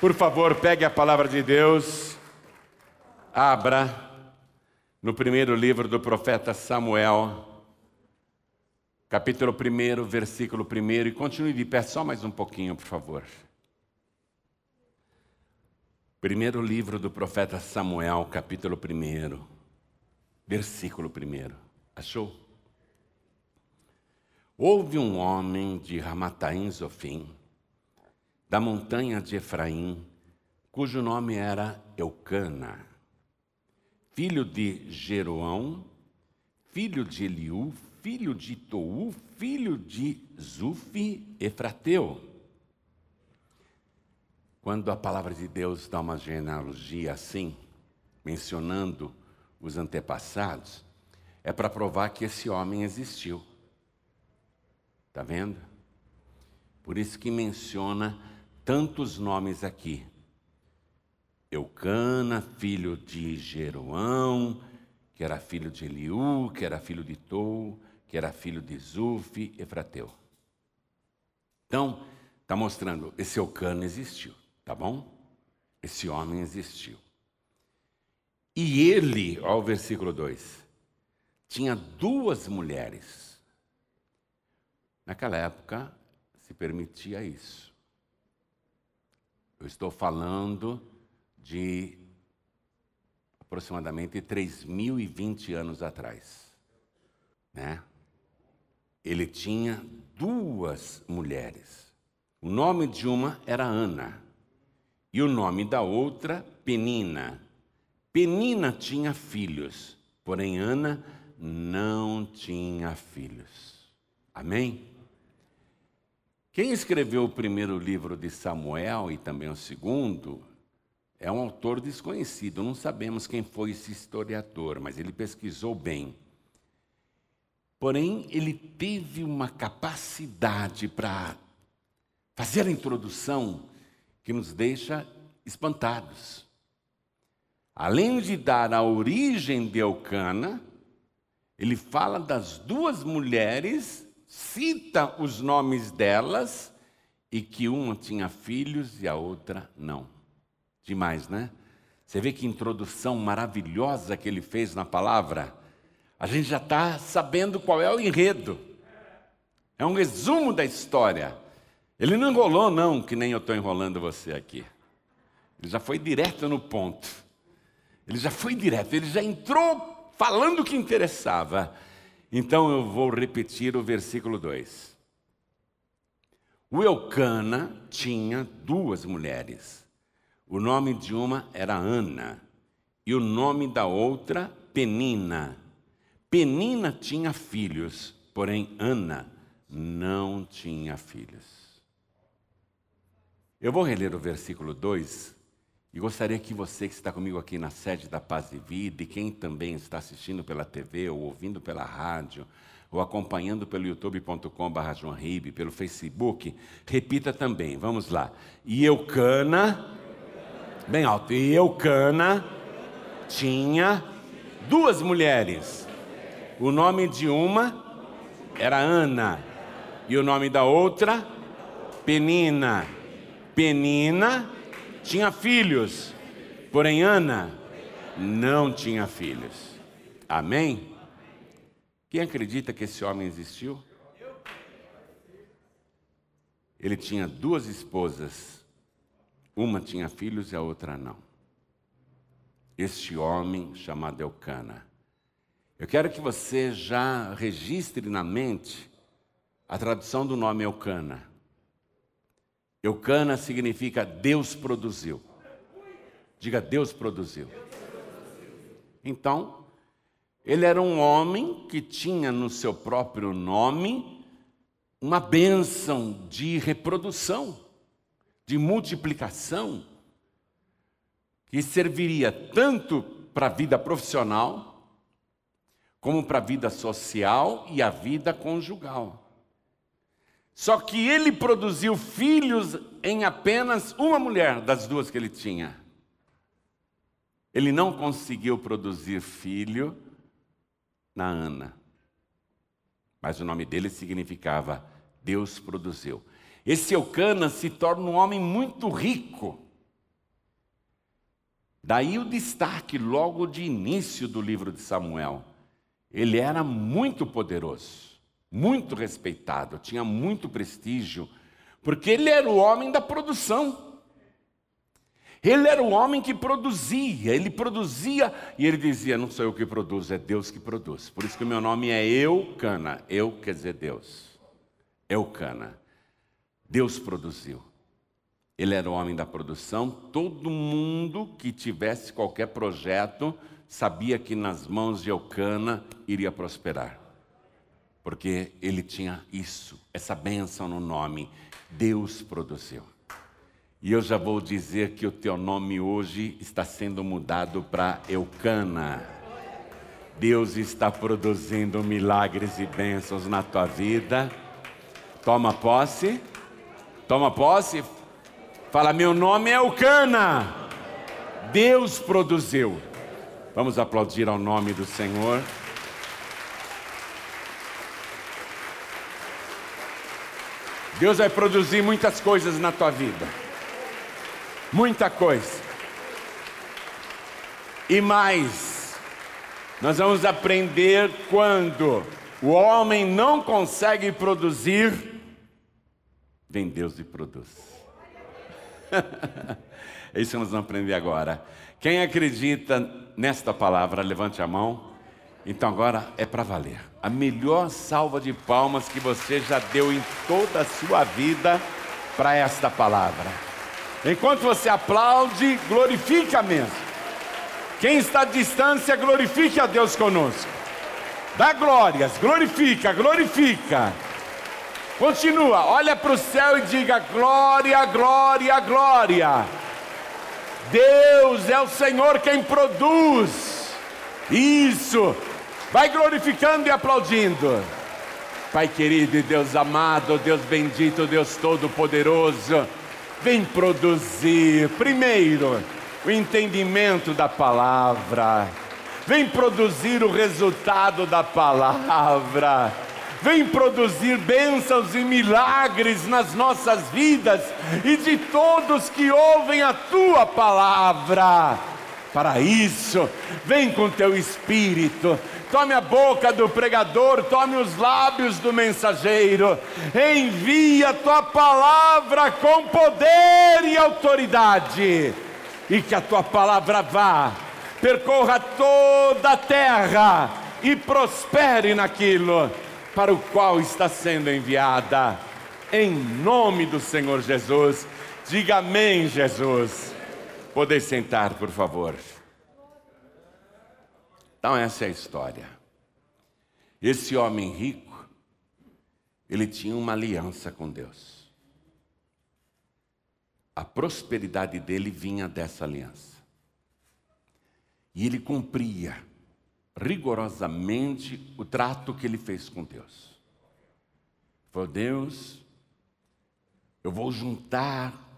Por favor, pegue a palavra de Deus, abra no primeiro livro do profeta Samuel, capítulo 1, versículo 1, e continue de pé só mais um pouquinho, por favor. Primeiro livro do profeta Samuel, capítulo 1, versículo 1. Achou? Houve um homem de Ramataim Zofim, da montanha de Efraim, cujo nome era Eucana, filho de Jeroão, filho de Eliú, filho de Tou, filho de Zufi, Efrateu. Quando a palavra de Deus dá uma genealogia assim, mencionando os antepassados, é para provar que esse homem existiu. Está vendo? Por isso que menciona tantos nomes aqui. Eucana, filho de Jeroão, que era filho de Eliú, que era filho de Tou, que era filho de Zuf, Efrateu. Então, está mostrando, esse Eucana existiu, tá bom? Esse homem existiu. E ele, ó o versículo 2, tinha duas mulheres. Naquela época se permitia isso. Eu estou falando de aproximadamente 3.020 anos atrás. Né? Ele tinha duas mulheres. O nome de uma era Ana e o nome da outra, Penina. Penina tinha filhos, porém Ana não tinha filhos. Amém? Quem escreveu o primeiro livro de Samuel e também o segundo é um autor desconhecido, não sabemos quem foi esse historiador, mas ele pesquisou bem. Porém, ele teve uma capacidade para fazer a introdução que nos deixa espantados. Além de dar a origem de Eucana, ele fala das duas mulheres cita os nomes delas e que uma tinha filhos e a outra não. Demais, né? Você vê que introdução maravilhosa que ele fez na palavra. A gente já está sabendo qual é o enredo. É um resumo da história. Ele não enrolou, não, que nem eu estou enrolando você aqui. Ele já foi direto no ponto. Ele já foi direto, ele já entrou falando o que interessava. Então eu vou repetir o versículo 2. O Eucana tinha duas mulheres. O nome de uma era Ana e o nome da outra Penina. Penina tinha filhos, porém Ana não tinha filhos. Eu vou reler o versículo 2 e gostaria que você que está comigo aqui na sede da Paz e Vida, e quem também está assistindo pela TV, ou ouvindo pela rádio, ou acompanhando pelo youtube.com.br, pelo Facebook, repita também. Vamos lá. E Eucana, bem alto, e Eucana tinha duas mulheres. O nome de uma era Ana, e o nome da outra, Penina. Penina tinha filhos, porém Ana não tinha filhos. Amém? Quem acredita que esse homem existiu? Ele tinha duas esposas, uma tinha filhos e a outra não. Este homem chamado Eucana. Eu quero que você já registre na mente a tradução do nome Eucana. Eucana significa Deus produziu. Diga, Deus produziu. Então, ele era um homem que tinha no seu próprio nome uma bênção de reprodução, de multiplicação, que serviria tanto para a vida profissional, como para a vida social e a vida conjugal. Só que ele produziu filhos em apenas uma mulher das duas que ele tinha. Ele não conseguiu produzir filho na Ana. Mas o nome dele significava Deus produziu. Esse Eucana se torna um homem muito rico. Daí o destaque logo de início do livro de Samuel. Ele era muito poderoso, muito respeitado, tinha muito prestígio, porque ele era o homem da produção. Ele era o homem que produzia, ele produzia e ele dizia: Não sou eu que produzo, é Deus que produz. Por isso que o meu nome é Eucana. Eu quer dizer Deus. Eucana. Deus produziu. Ele era o homem da produção. Todo mundo que tivesse qualquer projeto sabia que nas mãos de Eucana iria prosperar. Porque ele tinha isso, essa bênção no nome. Deus produziu. E eu já vou dizer que o teu nome hoje está sendo mudado para Eucana. Deus está produzindo milagres e bênçãos na tua vida. Toma posse. Toma posse. Fala, meu nome é Eucana. Deus produziu. Vamos aplaudir ao nome do Senhor. Deus vai produzir muitas coisas na tua vida muita coisa. E mais, nós vamos aprender quando o homem não consegue produzir, vem Deus e produz. é isso que nós vamos aprender agora. Quem acredita nesta palavra, levante a mão. Então agora é para valer. A melhor salva de palmas que você já deu em toda a sua vida para esta palavra. Enquanto você aplaude, glorifica mesmo. Quem está à distância, glorifique a Deus conosco. Dá glórias, glorifica, glorifica. Continua, olha para o céu e diga: glória, glória, glória. Deus é o Senhor quem produz. Isso. Vai glorificando e aplaudindo. Pai querido e Deus amado, Deus bendito, Deus todo-poderoso vem produzir, primeiro, o entendimento da palavra, vem produzir o resultado da palavra, vem produzir bênçãos e milagres nas nossas vidas e de todos que ouvem a tua palavra. Para isso, vem com teu espírito, tome a boca do pregador, tome os lábios do mensageiro, envia a tua palavra com poder e autoridade, e que a tua palavra vá, percorra toda a terra e prospere naquilo para o qual está sendo enviada, em nome do Senhor Jesus. Diga amém, Jesus. Poder sentar, por favor. Então, essa é a história. Esse homem rico, ele tinha uma aliança com Deus. A prosperidade dele vinha dessa aliança. E ele cumpria rigorosamente o trato que ele fez com Deus. Falou: Deus, eu vou juntar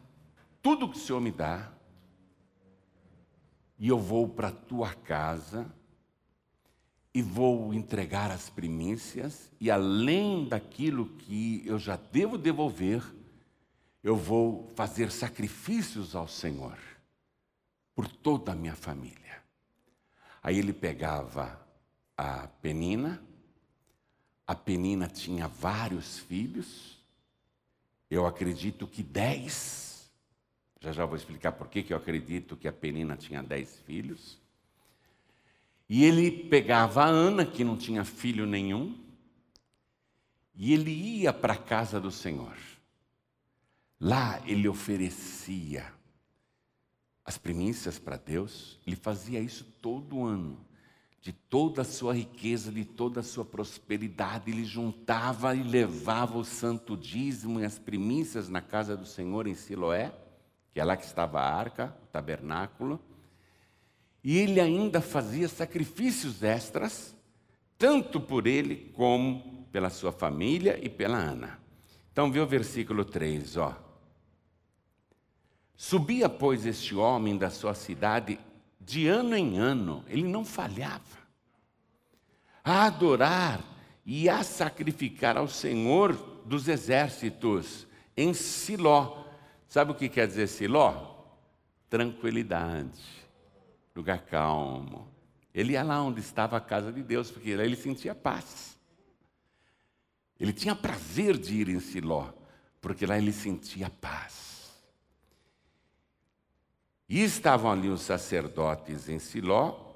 tudo que o Senhor me dá, e eu vou para a tua casa e vou entregar as primícias, e além daquilo que eu já devo devolver, eu vou fazer sacrifícios ao Senhor, por toda a minha família. Aí ele pegava a Penina, a Penina tinha vários filhos, eu acredito que dez, já já vou explicar por que eu acredito que a Penina tinha dez filhos. E ele pegava a Ana, que não tinha filho nenhum, e ele ia para a casa do Senhor. Lá ele oferecia as primícias para Deus, ele fazia isso todo ano. De toda a sua riqueza, de toda a sua prosperidade, ele juntava e levava o santo dízimo e as primícias na casa do Senhor em Siloé, que é lá que estava a arca, o tabernáculo. E ele ainda fazia sacrifícios extras, tanto por ele como pela sua família e pela Ana. Então, vê o versículo 3, ó. Subia, pois, este homem da sua cidade de ano em ano, ele não falhava, a adorar e a sacrificar ao Senhor dos exércitos em Siló. Sabe o que quer dizer Siló? Tranquilidade lugar calmo. Ele ia lá onde estava a casa de Deus, porque lá ele sentia paz. Ele tinha prazer de ir em Siló, porque lá ele sentia paz. E estavam ali os sacerdotes em Siló,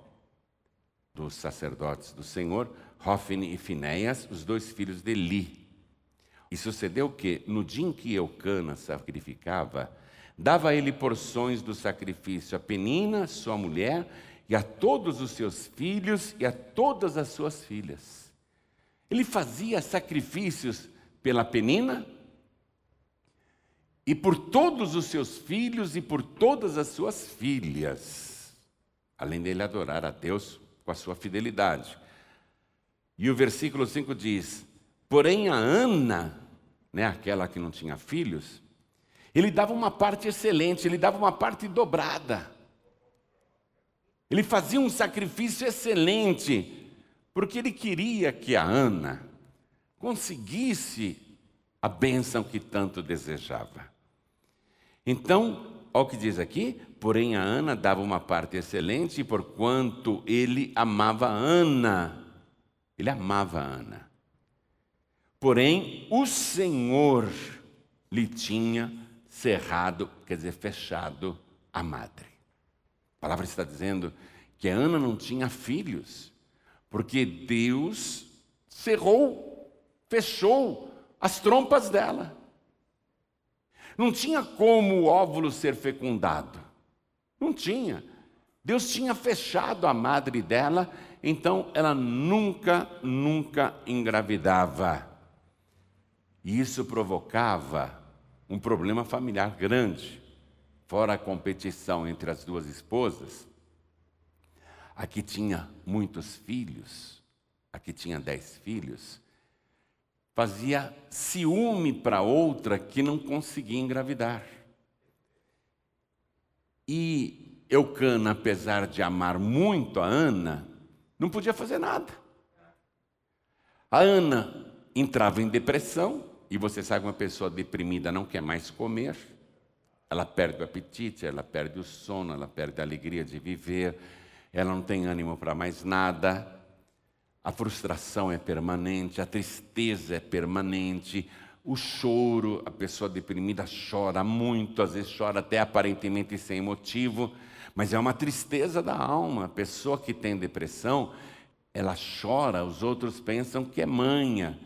dos sacerdotes do Senhor, Hofni e Finéias, os dois filhos de Eli. E sucedeu que, no dia em que Eucana sacrificava, dava ele porções do sacrifício a Penina, sua mulher, e a todos os seus filhos e a todas as suas filhas. Ele fazia sacrifícios pela Penina e por todos os seus filhos e por todas as suas filhas, além dele adorar a Deus com a sua fidelidade. E o versículo 5 diz: Porém, a Ana, né, aquela que não tinha filhos, ele dava uma parte excelente, ele dava uma parte dobrada. Ele fazia um sacrifício excelente, porque ele queria que a Ana conseguisse a bênção que tanto desejava. Então, olha o que diz aqui: porém a Ana dava uma parte excelente, porquanto ele amava Ana. Ele amava Ana. Porém, o Senhor lhe tinha cerrado, quer dizer, fechado a madre. A palavra está dizendo que Ana não tinha filhos, porque Deus cerrou, fechou as trompas dela. Não tinha como o óvulo ser fecundado. Não tinha. Deus tinha fechado a madre dela, então ela nunca, nunca engravidava. E isso provocava um problema familiar grande, fora a competição entre as duas esposas. A que tinha muitos filhos, a que tinha dez filhos, fazia ciúme para outra que não conseguia engravidar. E Eucana, apesar de amar muito a Ana, não podia fazer nada. A Ana entrava em depressão, e você sabe que uma pessoa deprimida não quer mais comer, ela perde o apetite, ela perde o sono, ela perde a alegria de viver, ela não tem ânimo para mais nada, a frustração é permanente, a tristeza é permanente, o choro, a pessoa deprimida chora muito, às vezes chora até aparentemente sem motivo, mas é uma tristeza da alma. A pessoa que tem depressão, ela chora, os outros pensam que é manha,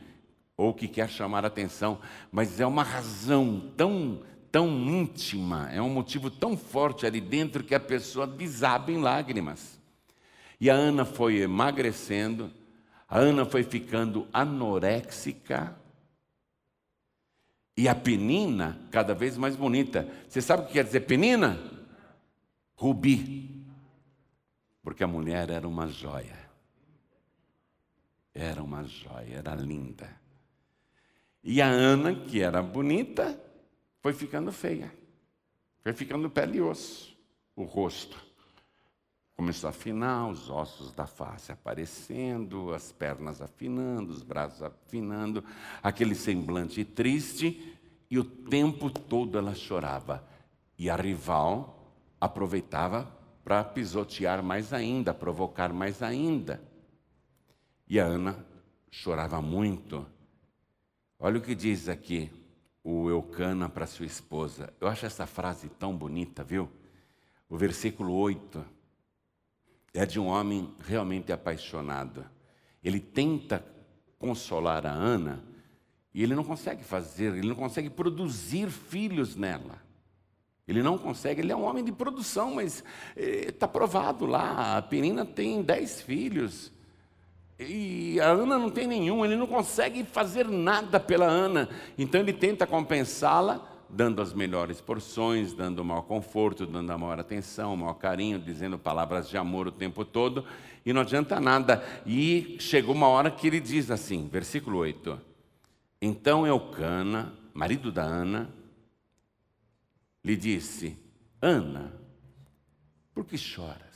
ou que quer chamar atenção, mas é uma razão tão, tão íntima, é um motivo tão forte ali dentro que a pessoa desaba em lágrimas. E a Ana foi emagrecendo, a Ana foi ficando anoréxica, e a penina cada vez mais bonita. Você sabe o que quer dizer penina? Rubi. Porque a mulher era uma joia. Era uma joia, era linda. E a Ana, que era bonita, foi ficando feia. Foi ficando pele e osso, o rosto. Começou a afinar, os ossos da face aparecendo, as pernas afinando, os braços afinando, aquele semblante triste, e o tempo todo ela chorava. E a rival aproveitava para pisotear mais ainda, provocar mais ainda. E a Ana chorava muito Olha o que diz aqui o Eucana para sua esposa. Eu acho essa frase tão bonita, viu? O versículo 8 é de um homem realmente apaixonado. Ele tenta consolar a Ana e ele não consegue fazer, ele não consegue produzir filhos nela. Ele não consegue, ele é um homem de produção, mas está eh, provado lá. A Penina tem dez filhos. E a Ana não tem nenhum, ele não consegue fazer nada pela Ana. Então ele tenta compensá-la, dando as melhores porções, dando o maior conforto, dando a maior atenção, o maior carinho, dizendo palavras de amor o tempo todo, e não adianta nada. E chegou uma hora que ele diz assim, versículo 8: Então Eucana, marido da Ana, lhe disse: Ana, por que chora?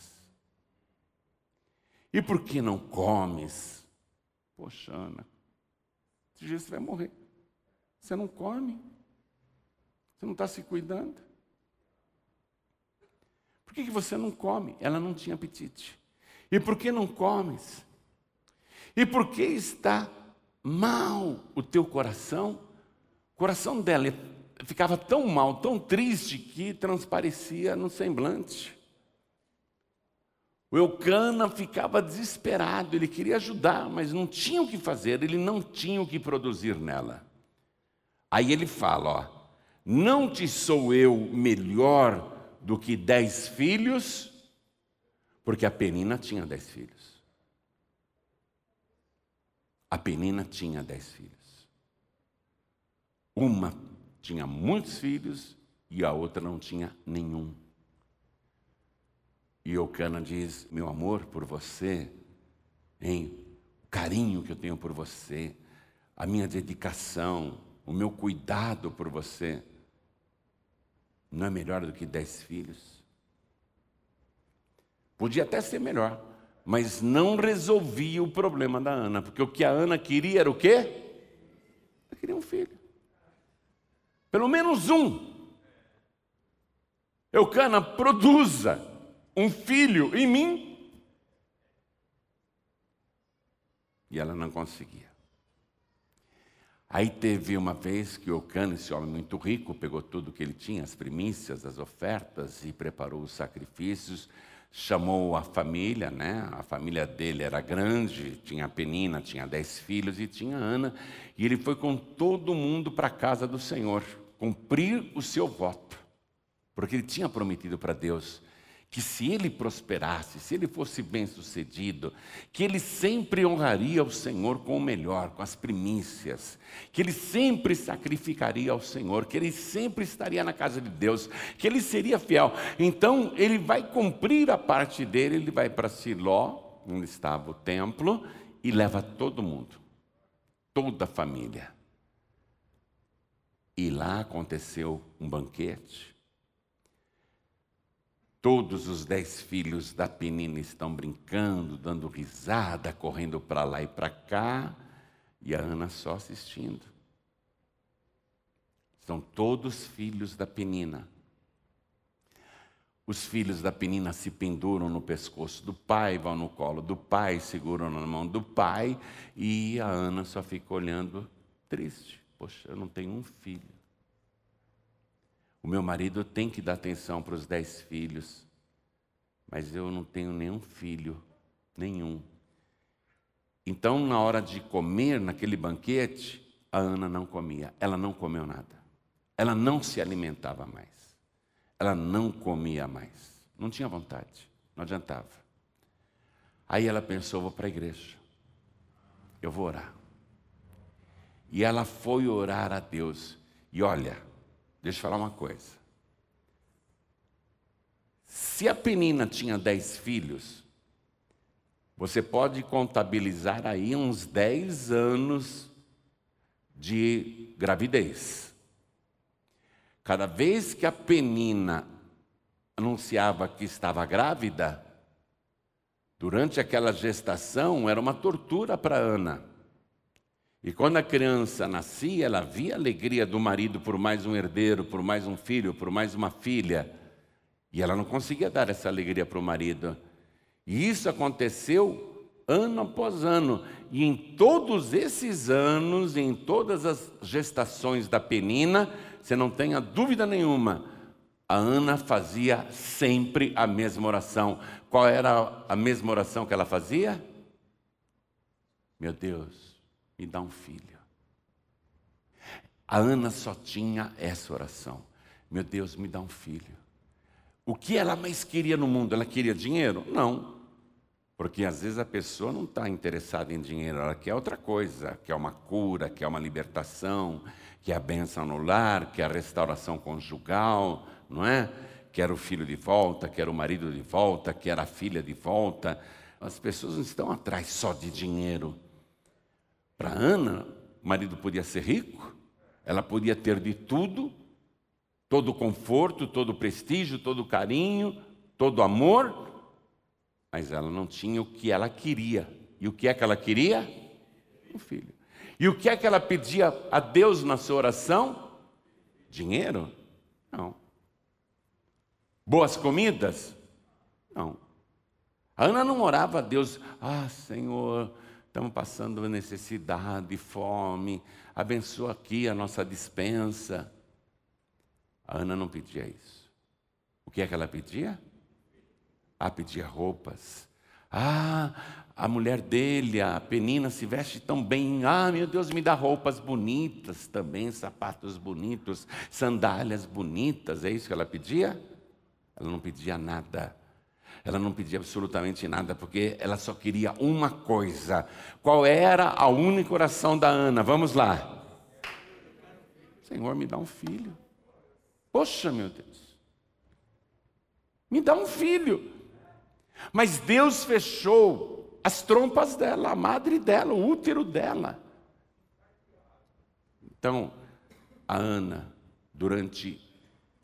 E por que não comes? Poxa, Ana, esse dia você vai morrer. Você não come. Você não está se cuidando. Por Por que você não come? Ela não tinha apetite. E por que não comes? E por que está mal o teu coração? O coração dela ficava tão mal, tão triste, que transparecia no semblante. O Eucana ficava desesperado, ele queria ajudar, mas não tinha o que fazer, ele não tinha o que produzir nela. Aí ele fala: ó, não te sou eu melhor do que dez filhos, porque a Penina tinha dez filhos. A Penina tinha dez filhos. Uma tinha muitos filhos e a outra não tinha nenhum. E Eucana diz: Meu amor por você, hein? o carinho que eu tenho por você, a minha dedicação, o meu cuidado por você, não é melhor do que dez filhos? Podia até ser melhor, mas não resolvia o problema da Ana, porque o que a Ana queria era o quê? Ela queria um filho. Pelo menos um. Eucana, produza um filho em mim. E ela não conseguia. Aí teve uma vez que o Cano, esse homem muito rico, pegou tudo que ele tinha, as primícias, as ofertas, e preparou os sacrifícios, chamou a família, né? A família dele era grande, tinha a Penina, tinha dez filhos e tinha Ana, e ele foi com todo mundo para a casa do Senhor, cumprir o seu voto, porque ele tinha prometido para Deus que se ele prosperasse, se ele fosse bem-sucedido, que ele sempre honraria o Senhor com o melhor, com as primícias, que ele sempre sacrificaria ao Senhor, que ele sempre estaria na casa de Deus, que ele seria fiel. Então, ele vai cumprir a parte dele, ele vai para Siló, onde estava o templo, e leva todo mundo, toda a família. E lá aconteceu um banquete Todos os dez filhos da Penina estão brincando, dando risada, correndo para lá e para cá, e a Ana só assistindo. São todos filhos da Penina. Os filhos da Penina se penduram no pescoço do pai, vão no colo do pai, seguram na mão do pai, e a Ana só fica olhando triste. Poxa, eu não tenho um filho. O meu marido tem que dar atenção para os dez filhos, mas eu não tenho nenhum filho, nenhum. Então, na hora de comer naquele banquete, a Ana não comia, ela não comeu nada. Ela não se alimentava mais. Ela não comia mais. Não tinha vontade, não adiantava. Aí ela pensou: vou para a igreja, eu vou orar. E ela foi orar a Deus. E olha, Deixa eu falar uma coisa. Se a Penina tinha dez filhos, você pode contabilizar aí uns dez anos de gravidez. Cada vez que a Penina anunciava que estava grávida, durante aquela gestação era uma tortura para Ana. E quando a criança nascia, ela via a alegria do marido por mais um herdeiro, por mais um filho, por mais uma filha. E ela não conseguia dar essa alegria para o marido. E isso aconteceu ano após ano. E em todos esses anos, em todas as gestações da penina, você não tenha dúvida nenhuma, a Ana fazia sempre a mesma oração. Qual era a mesma oração que ela fazia? Meu Deus, me dá um filho. A Ana só tinha essa oração: Meu Deus, me dá um filho. O que ela mais queria no mundo? Ela queria dinheiro? Não. Porque às vezes a pessoa não está interessada em dinheiro, ela quer outra coisa, quer uma cura, quer uma libertação, quer a bênção no lar, quer a restauração conjugal, não é? Quer o filho de volta, quer o marido de volta, quer a filha de volta. As pessoas não estão atrás só de dinheiro. Para Ana, o marido podia ser rico, ela podia ter de tudo, todo o conforto, todo o prestígio, todo o carinho, todo o amor, mas ela não tinha o que ela queria. E o que é que ela queria? Um filho. E o que é que ela pedia a Deus na sua oração? Dinheiro? Não. Boas comidas? Não. A Ana não orava a Deus, ah, Senhor, estamos passando necessidade, fome, abençoa aqui a nossa dispensa. A Ana não pedia isso. O que é que ela pedia? Ah, pedia roupas. Ah, a mulher dele, a Penina, se veste tão bem. Ah, meu Deus, me dá roupas bonitas também, sapatos bonitos, sandálias bonitas. É isso que ela pedia? Ela não pedia nada. Ela não pedia absolutamente nada, porque ela só queria uma coisa. Qual era a única oração da Ana? Vamos lá. Senhor, me dá um filho. Poxa, meu Deus. Me dá um filho. Mas Deus fechou as trompas dela, a madre dela, o útero dela. Então, a Ana, durante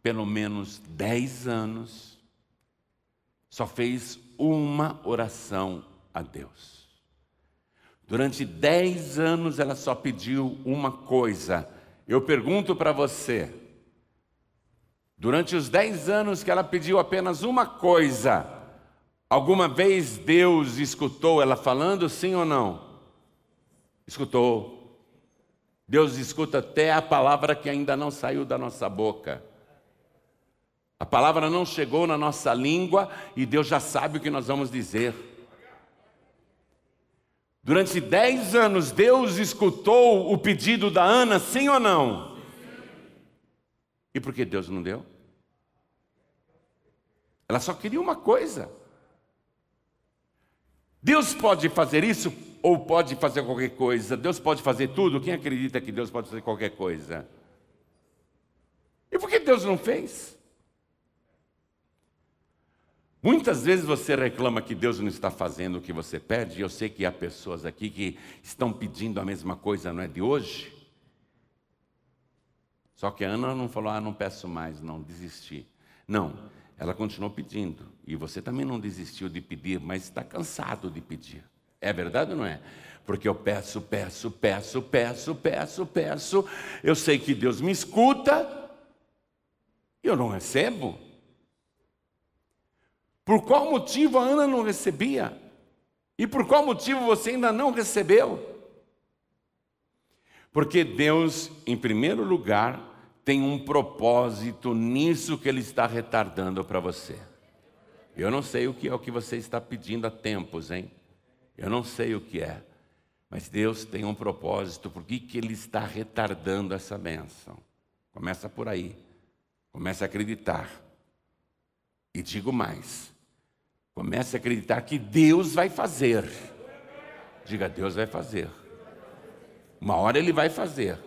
pelo menos dez anos, só fez uma oração a Deus. Durante dez anos ela só pediu uma coisa. Eu pergunto para você, durante os dez anos que ela pediu apenas uma coisa, alguma vez Deus escutou ela falando sim ou não? Escutou. Deus escuta até a palavra que ainda não saiu da nossa boca. A palavra não chegou na nossa língua e Deus já sabe o que nós vamos dizer. Durante dez anos, Deus escutou o pedido da Ana, sim ou não? E por que Deus não deu? Ela só queria uma coisa. Deus pode fazer isso ou pode fazer qualquer coisa? Deus pode fazer tudo? Quem acredita que Deus pode fazer qualquer coisa? E por que Deus não fez? Muitas vezes você reclama que Deus não está fazendo o que você pede, e eu sei que há pessoas aqui que estão pedindo a mesma coisa, não é de hoje? Só que a Ana não falou, ah, não peço mais, não, desisti. Não, ela continuou pedindo. E você também não desistiu de pedir, mas está cansado de pedir. É verdade ou não é? Porque eu peço, peço, peço, peço, peço, peço. Eu sei que Deus me escuta e eu não recebo. Por qual motivo a Ana não recebia? E por qual motivo você ainda não recebeu? Porque Deus, em primeiro lugar, tem um propósito nisso que Ele está retardando para você. Eu não sei o que é o que você está pedindo há tempos, hein? Eu não sei o que é. Mas Deus tem um propósito, por que, que Ele está retardando essa bênção? Começa por aí. Comece a acreditar. E digo mais: comece a acreditar que Deus vai fazer. Diga, Deus vai fazer. Uma hora Ele vai fazer.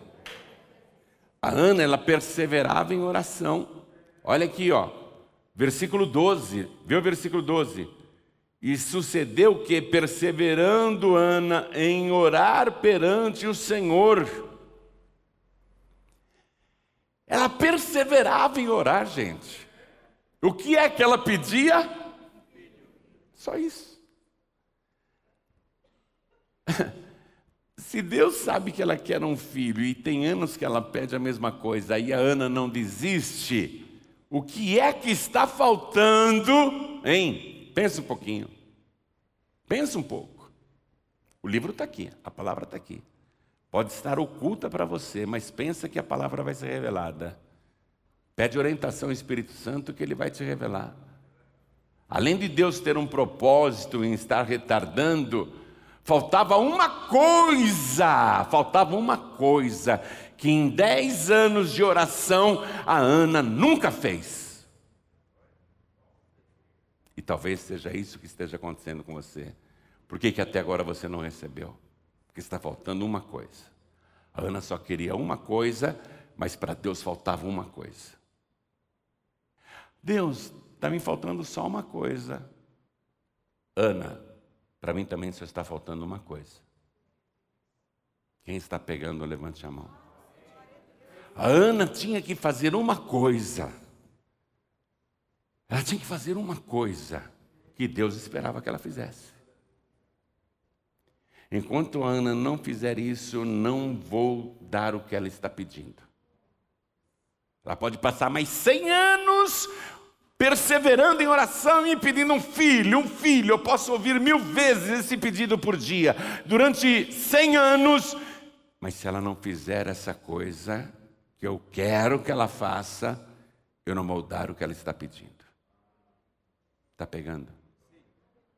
A Ana, ela perseverava em oração. Olha aqui, ó. Versículo 12. Vê o versículo 12. E sucedeu que, perseverando Ana em orar perante o Senhor, ela perseverava em orar, gente. O que é que ela pedia? Só isso. Se Deus sabe que ela quer um filho e tem anos que ela pede a mesma coisa e a Ana não desiste, o que é que está faltando? Hein? Pensa um pouquinho. Pensa um pouco. O livro está aqui, a palavra está aqui. Pode estar oculta para você, mas pensa que a palavra vai ser revelada. Pede orientação ao Espírito Santo que ele vai te revelar. Além de Deus ter um propósito em estar retardando, faltava uma coisa, faltava uma coisa que em dez anos de oração a Ana nunca fez. E talvez seja isso que esteja acontecendo com você. Por que, que até agora você não recebeu? Porque está faltando uma coisa. A Ana só queria uma coisa, mas para Deus faltava uma coisa. Deus, está me faltando só uma coisa. Ana, para mim também só está faltando uma coisa. Quem está pegando, levante a mão. A Ana tinha que fazer uma coisa. Ela tinha que fazer uma coisa que Deus esperava que ela fizesse. Enquanto a Ana não fizer isso, não vou dar o que ela está pedindo. Ela pode passar mais 100 anos perseverando em oração e pedindo um filho, um filho. Eu posso ouvir mil vezes esse pedido por dia, durante cem anos. Mas se ela não fizer essa coisa que eu quero que ela faça, eu não vou dar o que ela está pedindo. Está pegando?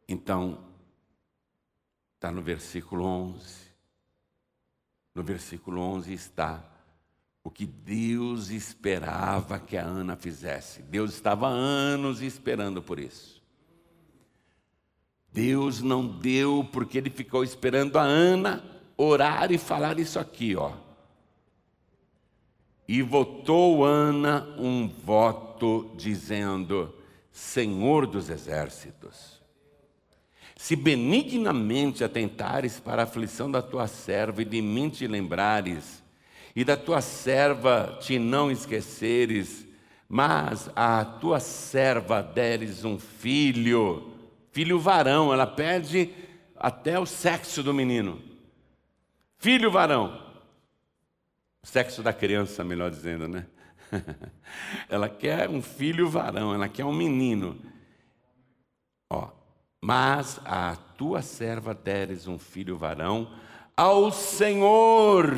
Então, está no versículo 11. No versículo 11 está o que Deus esperava que a Ana fizesse. Deus estava anos esperando por isso. Deus não deu porque ele ficou esperando a Ana orar e falar isso aqui, ó. E votou Ana um voto dizendo: Senhor dos exércitos, se benignamente atentares para a aflição da tua serva e de mim te lembrares, e da tua serva te não esqueceres, mas a tua serva deres um filho, filho varão, ela pede até o sexo do menino. Filho varão. Sexo da criança, melhor dizendo, né? ela quer um filho varão, ela quer um menino. Ó, mas a tua serva deres um filho varão, ao Senhor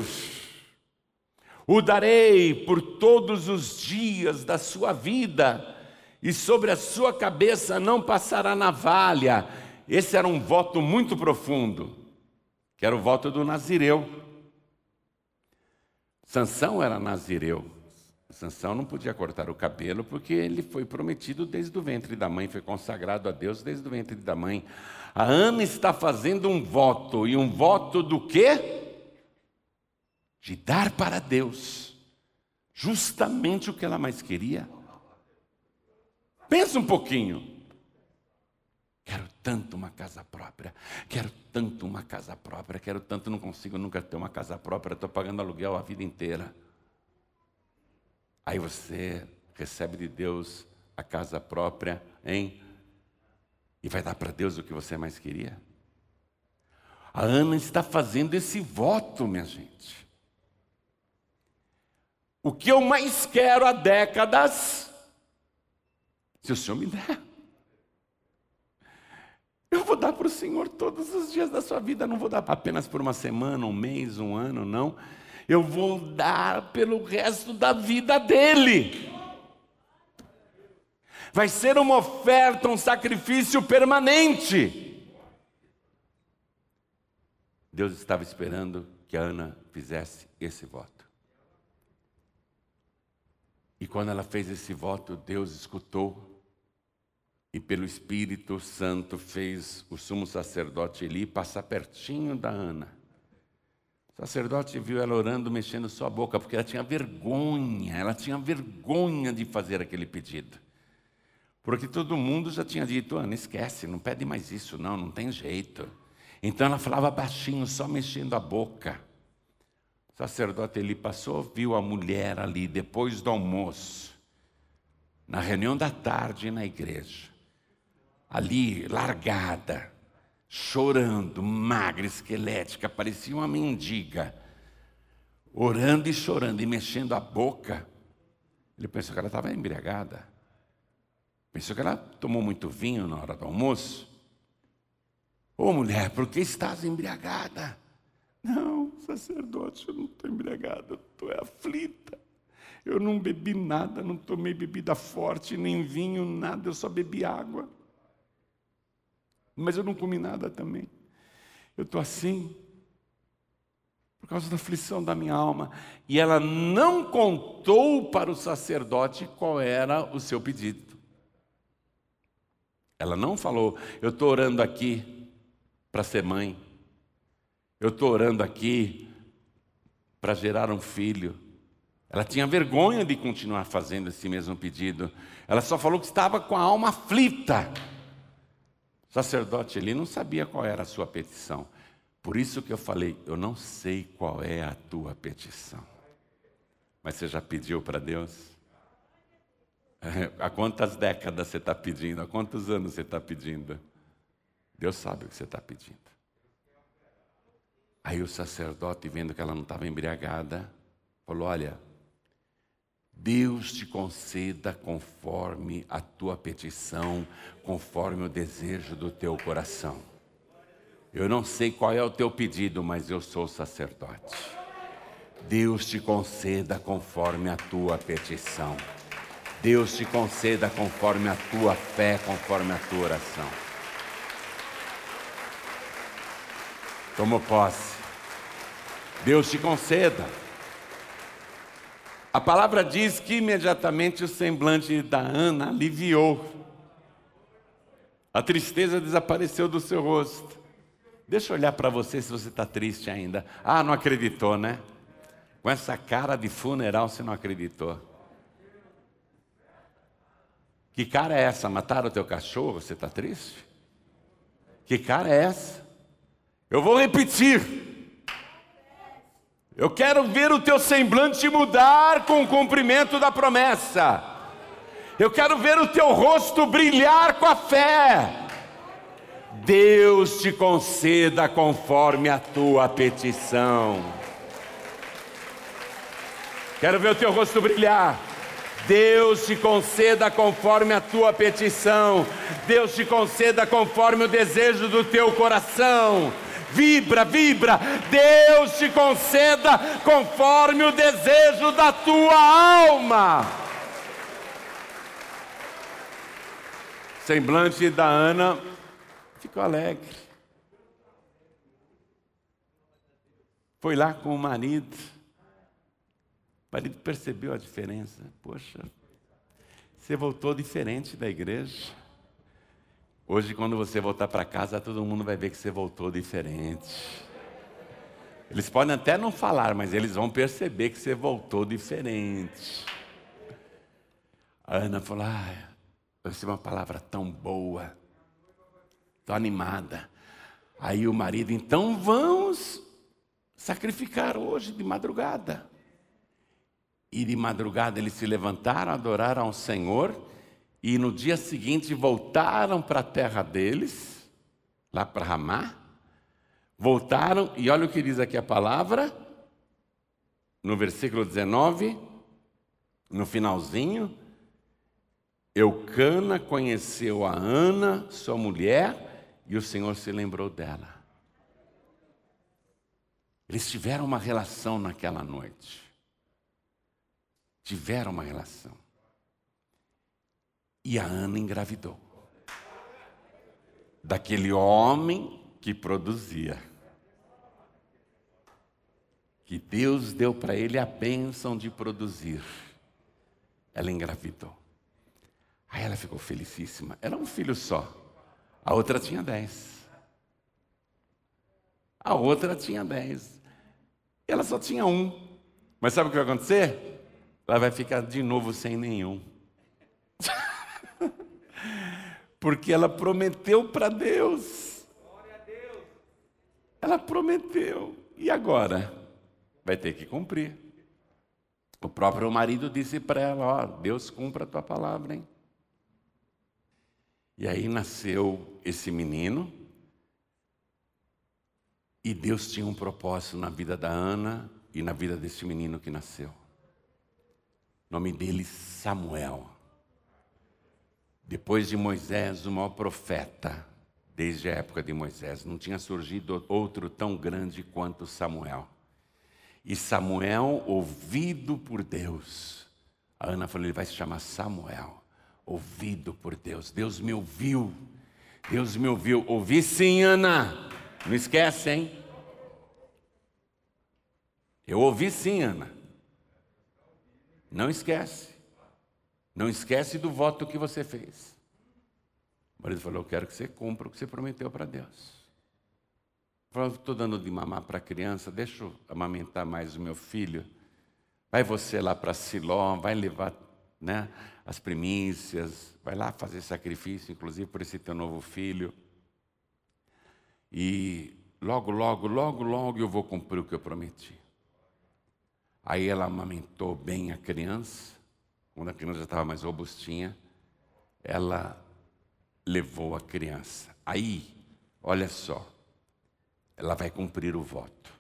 o darei por todos os dias da sua vida, e sobre a sua cabeça não passará navalha. Esse era um voto muito profundo, que era o voto do Nazireu. Sansão era Nazireu. Sansão não podia cortar o cabelo porque ele foi prometido desde o ventre da mãe, foi consagrado a Deus desde o ventre da mãe. A Ana está fazendo um voto, e um voto do quê? De dar para Deus justamente o que ela mais queria. Pensa um pouquinho. Quero tanto uma casa própria, quero tanto uma casa própria, quero tanto, não consigo nunca ter uma casa própria, estou pagando aluguel a vida inteira. Aí você recebe de Deus a casa própria, hein? E vai dar para Deus o que você mais queria? A Ana está fazendo esse voto, minha gente. O que eu mais quero há décadas, se o Senhor me der, eu vou dar para o Senhor todos os dias da sua vida, não vou dar apenas por uma semana, um mês, um ano, não eu vou dar pelo resto da vida dele. Vai ser uma oferta, um sacrifício permanente. Deus estava esperando que a Ana fizesse esse voto. E quando ela fez esse voto, Deus escutou e pelo Espírito Santo fez o sumo sacerdote Eli passar pertinho da Ana o sacerdote viu ela orando, mexendo sua boca, porque ela tinha vergonha, ela tinha vergonha de fazer aquele pedido. Porque todo mundo já tinha dito, Ana, esquece, não pede mais isso, não, não tem jeito. Então ela falava baixinho, só mexendo a boca. O sacerdote ele passou, viu a mulher ali, depois do almoço, na reunião da tarde na igreja, ali, largada, chorando, magra, esquelética, parecia uma mendiga, orando e chorando e mexendo a boca. Ele pensou que ela estava embriagada. Pensou que ela tomou muito vinho na hora do almoço. Ô oh, mulher, por que estás embriagada? Não, sacerdote, eu não estou embriagada, eu estou aflita. Eu não bebi nada, não tomei bebida forte, nem vinho, nada, eu só bebi água mas eu não comi nada também. Eu estou assim, por causa da aflição da minha alma. E ela não contou para o sacerdote qual era o seu pedido. Ela não falou, eu estou orando aqui para ser mãe. Eu estou orando aqui para gerar um filho. Ela tinha vergonha de continuar fazendo esse mesmo pedido. Ela só falou que estava com a alma aflita. O sacerdote ali não sabia qual era a sua petição. Por isso que eu falei, eu não sei qual é a tua petição. Mas você já pediu para Deus? Há quantas décadas você está pedindo? Há quantos anos você está pedindo? Deus sabe o que você está pedindo. Aí o sacerdote, vendo que ela não estava embriagada, falou: Olha, Deus te conceda conforme a tua petição, conforme o desejo do teu coração. Eu não sei qual é o teu pedido, mas eu sou sacerdote. Deus te conceda conforme a tua petição. Deus te conceda conforme a tua fé, conforme a tua oração. Toma posse. Deus te conceda. A palavra diz que imediatamente o semblante da Ana aliviou. A tristeza desapareceu do seu rosto. Deixa eu olhar para você se você está triste ainda. Ah, não acreditou, né? Com essa cara de funeral você não acreditou. Que cara é essa? Mataram o teu cachorro? Você está triste? Que cara é essa? Eu vou repetir. Eu quero ver o teu semblante mudar com o cumprimento da promessa. Eu quero ver o teu rosto brilhar com a fé. Deus te conceda conforme a tua petição. Quero ver o teu rosto brilhar. Deus te conceda conforme a tua petição. Deus te conceda conforme o desejo do teu coração vibra, vibra. Deus te conceda conforme o desejo da tua alma. Semblante da Ana ficou alegre. Foi lá com o marido. O marido percebeu a diferença. Poxa, você voltou diferente da igreja. Hoje, quando você voltar para casa, todo mundo vai ver que você voltou diferente. Eles podem até não falar, mas eles vão perceber que você voltou diferente. A Ana falou: ah, eu recebi uma palavra tão boa, tão animada. Aí o marido, então vamos sacrificar hoje de madrugada. E de madrugada eles se levantaram, adoraram ao Senhor e no dia seguinte voltaram para a terra deles, lá para Ramá. Voltaram, e olha o que diz aqui a palavra, no versículo 19, no finalzinho. Eucana conheceu a Ana, sua mulher, e o Senhor se lembrou dela. Eles tiveram uma relação naquela noite. Tiveram uma relação. E a Ana engravidou. Daquele homem que produzia. Que Deus deu para ele a bênção de produzir. Ela engravidou. Aí ela ficou felicíssima. Era um filho só. A outra tinha dez. A outra tinha dez. Ela só tinha um. Mas sabe o que vai acontecer? Ela vai ficar de novo sem nenhum. Porque ela prometeu para Deus. Ela prometeu. E agora? Vai ter que cumprir. O próprio marido disse para ela: Ó, Deus cumpra a tua palavra, hein? E aí nasceu esse menino. E Deus tinha um propósito na vida da Ana e na vida desse menino que nasceu. O nome dele Samuel. Depois de Moisés, o maior profeta, desde a época de Moisés, não tinha surgido outro tão grande quanto Samuel. E Samuel, ouvido por Deus, a Ana falou: ele vai se chamar Samuel, ouvido por Deus. Deus me ouviu, Deus me ouviu. Ouvi sim, Ana, não esquece, hein? Eu ouvi sim, Ana. Não esquece. Não esquece do voto que você fez. O marido falou: Eu quero que você cumpra o que você prometeu para Deus. Falou: Estou dando de mamar para a criança, deixa eu amamentar mais o meu filho. Vai você lá para Siló, vai levar né, as primícias, vai lá fazer sacrifício, inclusive por esse teu novo filho. E logo, logo, logo, logo eu vou cumprir o que eu prometi. Aí ela amamentou bem a criança quando a criança já estava mais robustinha, ela levou a criança. Aí, olha só, ela vai cumprir o voto.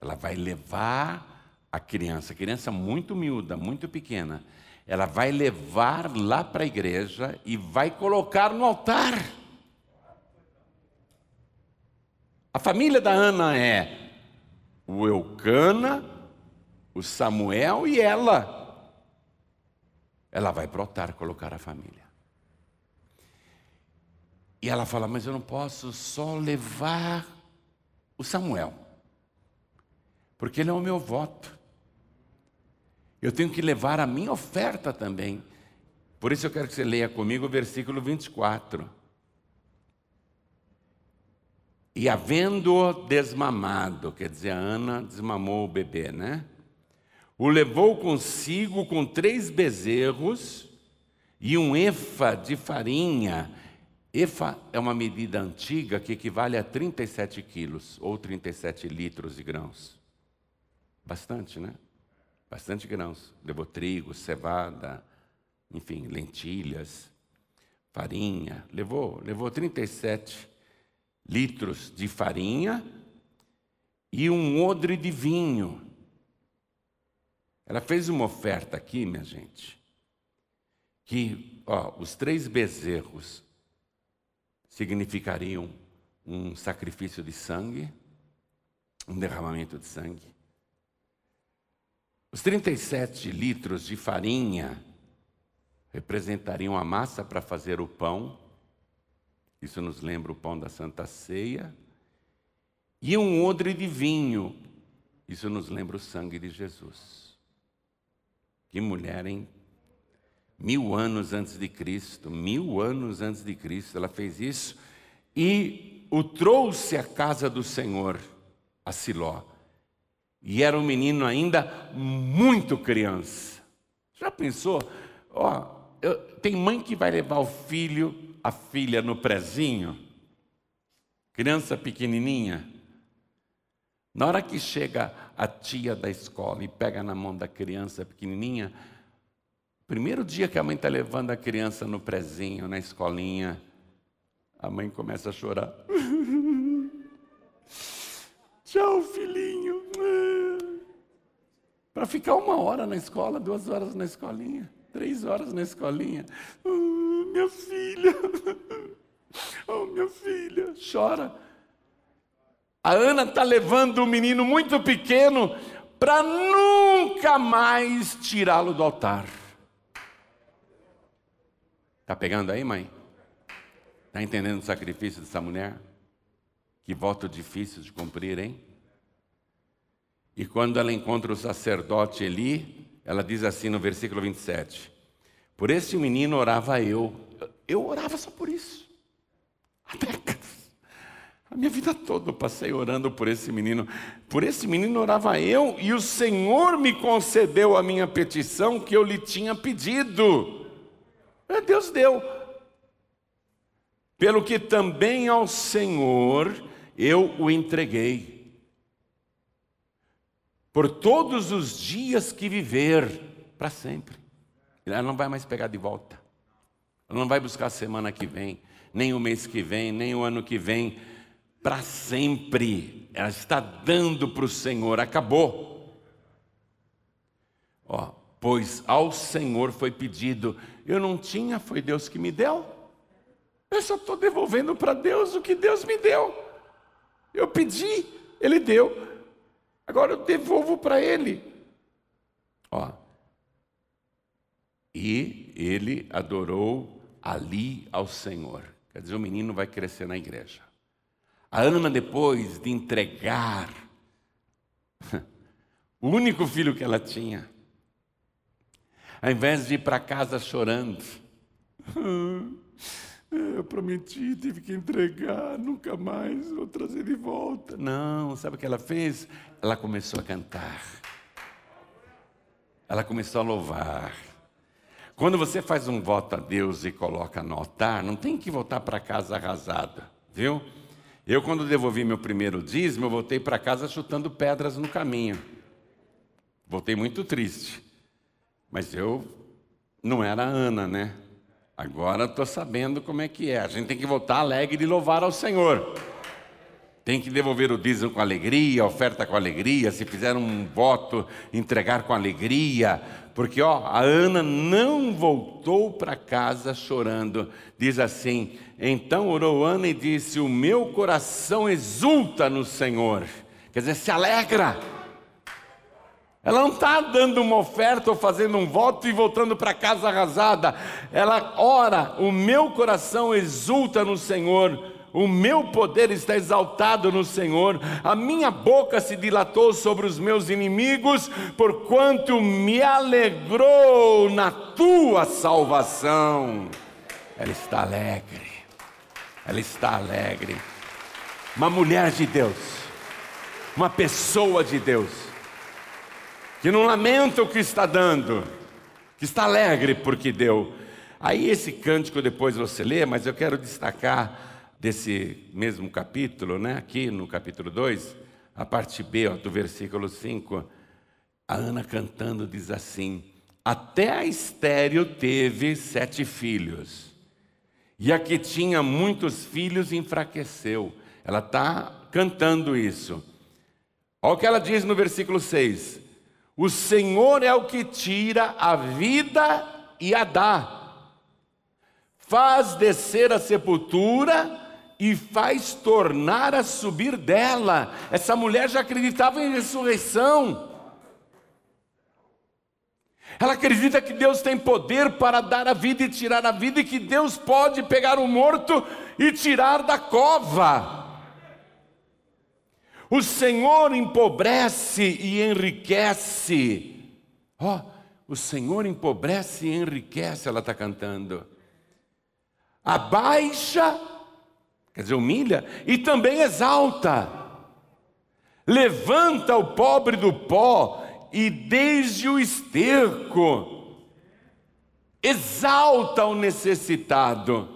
Ela vai levar a a criança, criança muito miúda, muito pequena, ela vai levar lá para a igreja e vai colocar no altar. A família da Ana é o Eucana, o Samuel e ela. Ela vai para o altar colocar a família. E ela fala: Mas eu não posso só levar o Samuel, porque ele é o meu voto. Eu tenho que levar a minha oferta também. Por isso eu quero que você leia comigo o versículo 24. E havendo-o desmamado, quer dizer, a Ana desmamou o bebê, né? O levou consigo com três bezerros e um efa de farinha. Efa é uma medida antiga que equivale a 37 quilos ou 37 litros de grãos. Bastante, né? Bastante grãos. Levou trigo, cevada, enfim, lentilhas, farinha. Levou, levou 37 litros de farinha e um odre de vinho. Ela fez uma oferta aqui, minha gente, que ó, os três bezerros significariam um sacrifício de sangue, um derramamento de sangue. Os 37 litros de farinha representariam a massa para fazer o pão isso nos lembra o pão da Santa Ceia. E um odre de vinho. Isso nos lembra o sangue de Jesus. Que mulher, hein? Mil anos antes de Cristo, mil anos antes de Cristo, ela fez isso e o trouxe à casa do Senhor, a Siló. E era um menino ainda muito criança. Já pensou? Ó, eu, tem mãe que vai levar o filho a filha no prezinho, criança pequenininha, na hora que chega a tia da escola e pega na mão da criança pequenininha, primeiro dia que a mãe está levando a criança no prezinho, na escolinha, a mãe começa a chorar. Tchau, filhinho. Para ficar uma hora na escola, duas horas na escolinha, três horas na escolinha minha filha, oh, minha filha, chora. A Ana está levando um menino muito pequeno para nunca mais tirá-lo do altar. Está pegando aí, mãe? Está entendendo o sacrifício dessa mulher? Que voto difícil de cumprir, hein? E quando ela encontra o sacerdote Eli, ela diz assim no versículo 27: Por esse menino orava eu, eu orava só por isso. Décadas. A minha vida toda eu passei orando por esse menino. Por esse menino orava eu e o Senhor me concedeu a minha petição que eu lhe tinha pedido. É, Deus deu. Pelo que também ao Senhor eu o entreguei. Por todos os dias que viver, para sempre. Ele não vai mais pegar de volta. Ela não vai buscar a semana que vem, nem o mês que vem, nem o ano que vem. Para sempre. Ela está dando para o Senhor. Acabou. Ó, pois ao Senhor foi pedido. Eu não tinha, foi Deus que me deu. Eu só estou devolvendo para Deus o que Deus me deu. Eu pedi, Ele deu. Agora eu devolvo para Ele. Ó. E ele adorou ali ao Senhor. Quer dizer, o menino vai crescer na igreja. A Ana, depois de entregar o único filho que ela tinha, ao invés de ir para casa chorando, eu prometi, tive que entregar, nunca mais vou trazer de volta. Não, sabe o que ela fez? Ela começou a cantar. Ela começou a louvar. Quando você faz um voto a Deus e coloca no altar, não tem que voltar para casa arrasada, viu? Eu, quando devolvi meu primeiro dízimo, eu voltei para casa chutando pedras no caminho. Voltei muito triste. Mas eu não era Ana, né? Agora estou sabendo como é que é. A gente tem que voltar alegre e louvar ao Senhor. Tem que devolver o dízimo com alegria, a oferta com alegria, se fizer um voto, entregar com alegria, porque ó, a Ana não voltou para casa chorando. Diz assim: Então orou Ana e disse: O meu coração exulta no Senhor. Quer dizer, se alegra. Ela não está dando uma oferta ou fazendo um voto e voltando para casa arrasada. Ela ora: O meu coração exulta no Senhor o meu poder está exaltado no Senhor, a minha boca se dilatou sobre os meus inimigos, porquanto me alegrou na tua salvação. Ela está alegre, ela está alegre. Uma mulher de Deus, uma pessoa de Deus, que não lamenta o que está dando, que está alegre porque deu. Aí esse cântico depois você lê, mas eu quero destacar desse mesmo capítulo, né, aqui no capítulo 2, a parte B ó, do versículo 5, a Ana cantando diz assim: Até a estéreo teve sete filhos, e a que tinha muitos filhos enfraqueceu. Ela está cantando isso. Olha o que ela diz no versículo 6: O Senhor é o que tira a vida e a dá, faz descer a sepultura e faz tornar a subir dela. Essa mulher já acreditava em ressurreição. Ela acredita que Deus tem poder para dar a vida e tirar a vida, e que Deus pode pegar o morto e tirar da cova. O Senhor empobrece e enriquece. Ó, oh, o Senhor empobrece e enriquece, ela está cantando. Abaixa quer dizer, humilha, e também exalta. Levanta o pobre do pó e desde o esterco, exalta o necessitado,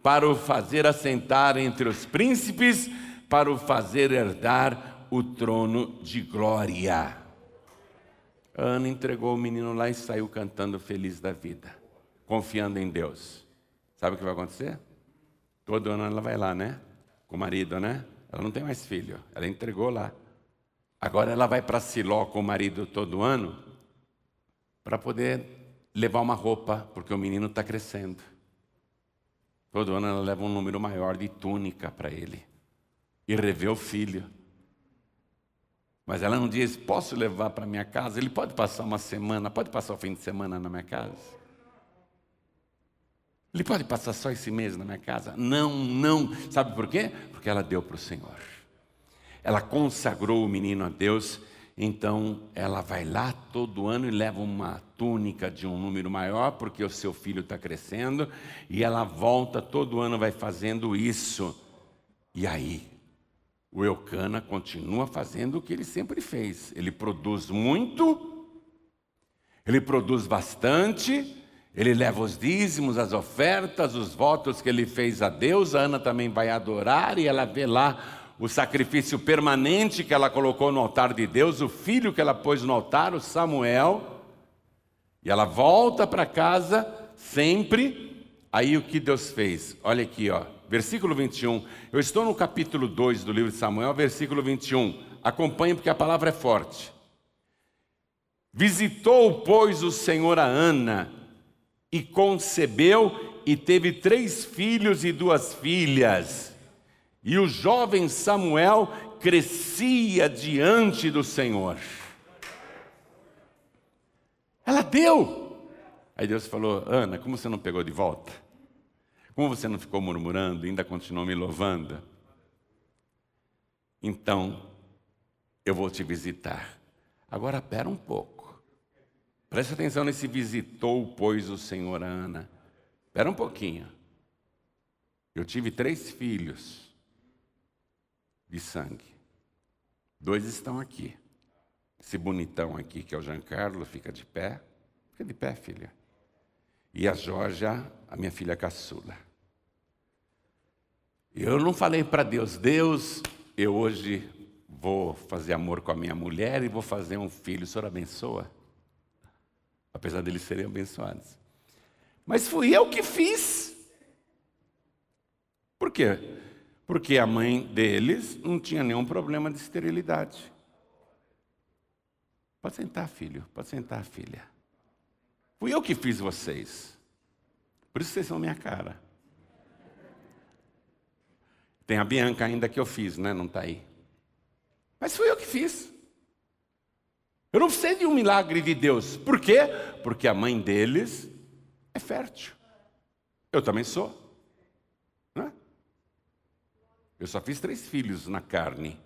para o fazer assentar entre os príncipes, para o fazer herdar o trono de glória. Ana entregou o menino lá e saiu cantando feliz da vida, confiando em Deus. Sabe o que vai acontecer? Todo ano ela vai lá, né? Com o marido, né? Ela não tem mais filho, ela entregou lá. Agora ela vai para Siló com o marido todo ano para poder levar uma roupa, porque o menino está crescendo. Todo ano ela leva um número maior de túnica para ele e revê o filho. Mas ela não diz: posso levar para minha casa? Ele pode passar uma semana, pode passar o fim de semana na minha casa? Ele pode passar só esse mês na minha casa? Não, não. Sabe por quê? Porque ela deu para o Senhor. Ela consagrou o menino a Deus, então ela vai lá todo ano e leva uma túnica de um número maior, porque o seu filho está crescendo, e ela volta todo ano, vai fazendo isso. E aí, o Eucana continua fazendo o que ele sempre fez. Ele produz muito, ele produz bastante, ele leva os dízimos, as ofertas, os votos que ele fez a Deus. A Ana também vai adorar e ela vê lá o sacrifício permanente que ela colocou no altar de Deus, o filho que ela pôs no altar, o Samuel. E ela volta para casa sempre. Aí o que Deus fez? Olha aqui, ó, versículo 21. Eu estou no capítulo 2 do livro de Samuel, versículo 21. Acompanhe porque a palavra é forte. Visitou, pois, o Senhor a Ana e concebeu e teve três filhos e duas filhas. E o jovem Samuel crescia diante do Senhor. Ela deu. Aí Deus falou: Ana, como você não pegou de volta? Como você não ficou murmurando, ainda continuou me louvando? Então, eu vou te visitar. Agora, espera um pouco. Preste atenção nesse visitou, pois, o Senhor a Ana. Espera um pouquinho. Eu tive três filhos de sangue. Dois estão aqui. Esse bonitão aqui, que é o Giancarlo, fica de pé. Fica de pé, filha. E a Georgia, a minha filha caçula. Eu não falei para Deus, Deus, eu hoje vou fazer amor com a minha mulher e vou fazer um filho, o Senhor abençoa apesar deles serem abençoados. Mas fui eu que fiz. Por quê? Porque a mãe deles não tinha nenhum problema de esterilidade. Pode sentar, filho, pode sentar, filha. Fui eu que fiz vocês. Por isso vocês são minha cara. Tem a Bianca ainda que eu fiz, né? Não está aí. Mas fui eu que fiz. Eu não precisei de um milagre de Deus. Por quê? Porque a mãe deles é fértil. Eu também sou. Né? Eu só fiz três filhos na carne.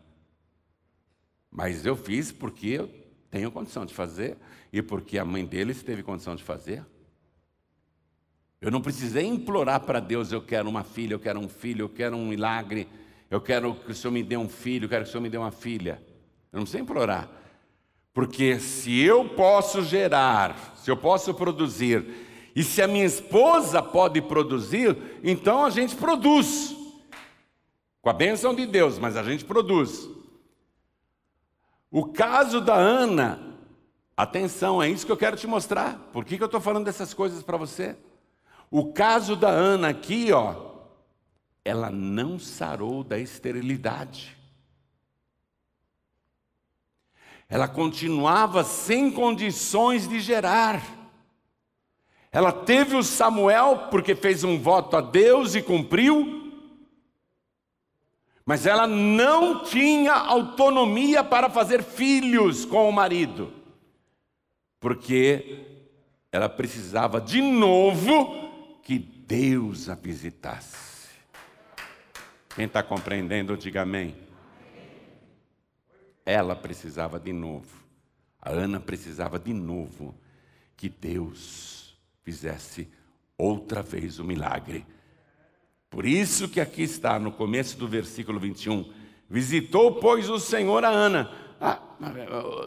Mas eu fiz porque eu tenho condição de fazer e porque a mãe deles teve condição de fazer. Eu não precisei implorar para Deus: eu quero uma filha, eu quero um filho, eu quero um milagre, eu quero que o Senhor me dê um filho, eu quero que o Senhor me dê uma filha. Eu não precisei implorar. Porque se eu posso gerar, se eu posso produzir, e se a minha esposa pode produzir, então a gente produz. Com a bênção de Deus, mas a gente produz. O caso da Ana, atenção, é isso que eu quero te mostrar. Por que, que eu estou falando dessas coisas para você? O caso da Ana aqui, ó, ela não sarou da esterilidade. Ela continuava sem condições de gerar. Ela teve o Samuel porque fez um voto a Deus e cumpriu, mas ela não tinha autonomia para fazer filhos com o marido, porque ela precisava de novo que Deus a visitasse. Quem está compreendendo, diga amém. Ela precisava de novo, a Ana precisava de novo que Deus fizesse outra vez o milagre por isso que aqui está, no começo do versículo 21, visitou, pois, o Senhor a Ana. Ah,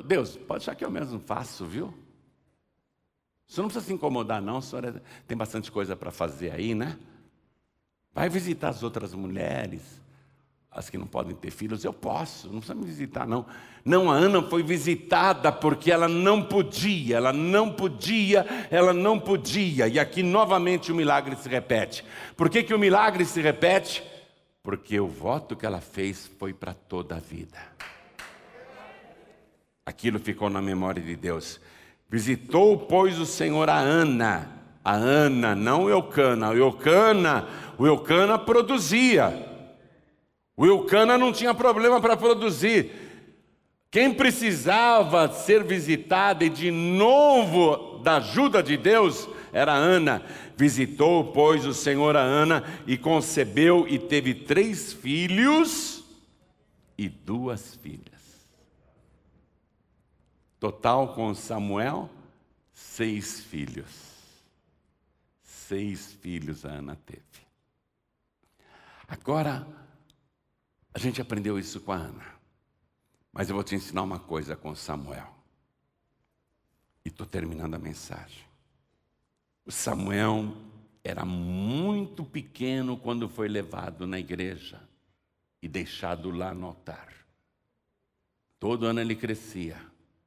Deus, pode achar que eu mesmo faço, viu? O senhor não precisa se incomodar, não, o senhor tem bastante coisa para fazer aí, né? Vai visitar as outras mulheres, as que não podem ter filhos, eu posso, não precisa me visitar, não. Não, a Ana foi visitada porque ela não podia, ela não podia, ela não podia. E aqui novamente o milagre se repete. Por que, que o milagre se repete? Porque o voto que ela fez foi para toda a vida. Aquilo ficou na memória de Deus. Visitou, pois, o Senhor a Ana. A Ana, não Eucana. O Eucana, o Eucana produzia. O Eucana não tinha problema para produzir. Quem precisava ser visitada e de novo da ajuda de Deus era Ana. Visitou, pois, o Senhor a Ana e concebeu e teve três filhos e duas filhas. Total com Samuel, seis filhos. Seis filhos a Ana teve. Agora, a gente aprendeu isso com a Ana. Mas eu vou te ensinar uma coisa com Samuel. E estou terminando a mensagem. O Samuel era muito pequeno quando foi levado na igreja e deixado lá no altar. Todo ano ele crescia